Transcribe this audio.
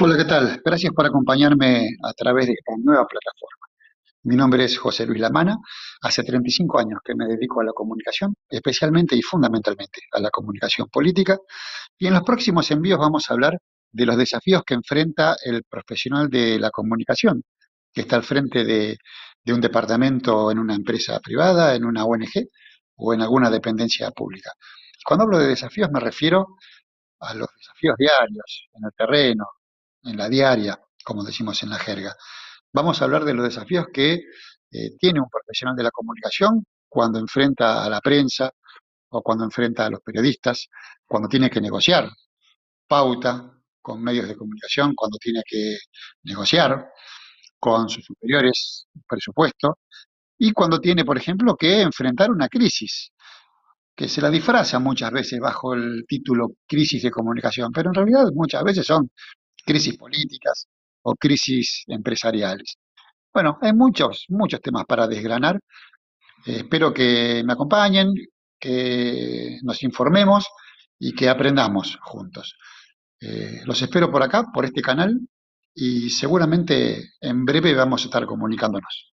Hola, ¿qué tal? Gracias por acompañarme a través de esta nueva plataforma. Mi nombre es José Luis Lamana. Hace 35 años que me dedico a la comunicación, especialmente y fundamentalmente a la comunicación política. Y en los próximos envíos vamos a hablar de los desafíos que enfrenta el profesional de la comunicación, que está al frente de, un departamento en una empresa privada, en una ONG o en alguna dependencia pública. Cuando hablo de desafíos me refiero los desafíos diarios, en el terreno, en la diaria, como decimos en la jerga. Vamos a hablar de los desafíos que eh, tiene un profesional de la comunicación cuando enfrenta a la prensa o cuando enfrenta a los periodistas, cuando tiene que negociar pauta con medios de comunicación, cuando tiene que negociar con sus superiores presupuesto y cuando tiene, por ejemplo, que enfrentar una crisis que se la disfraza muchas veces bajo el título crisis de comunicación, pero en realidad muchas veces son crisis políticas o crisis empresariales. Bueno, hay muchos, muchos temas para desgranar. Eh, espero que me acompañen, que nos informemos y que aprendamos juntos. Eh, los espero por acá, por este canal, y seguramente en breve vamos a estar comunicándonos.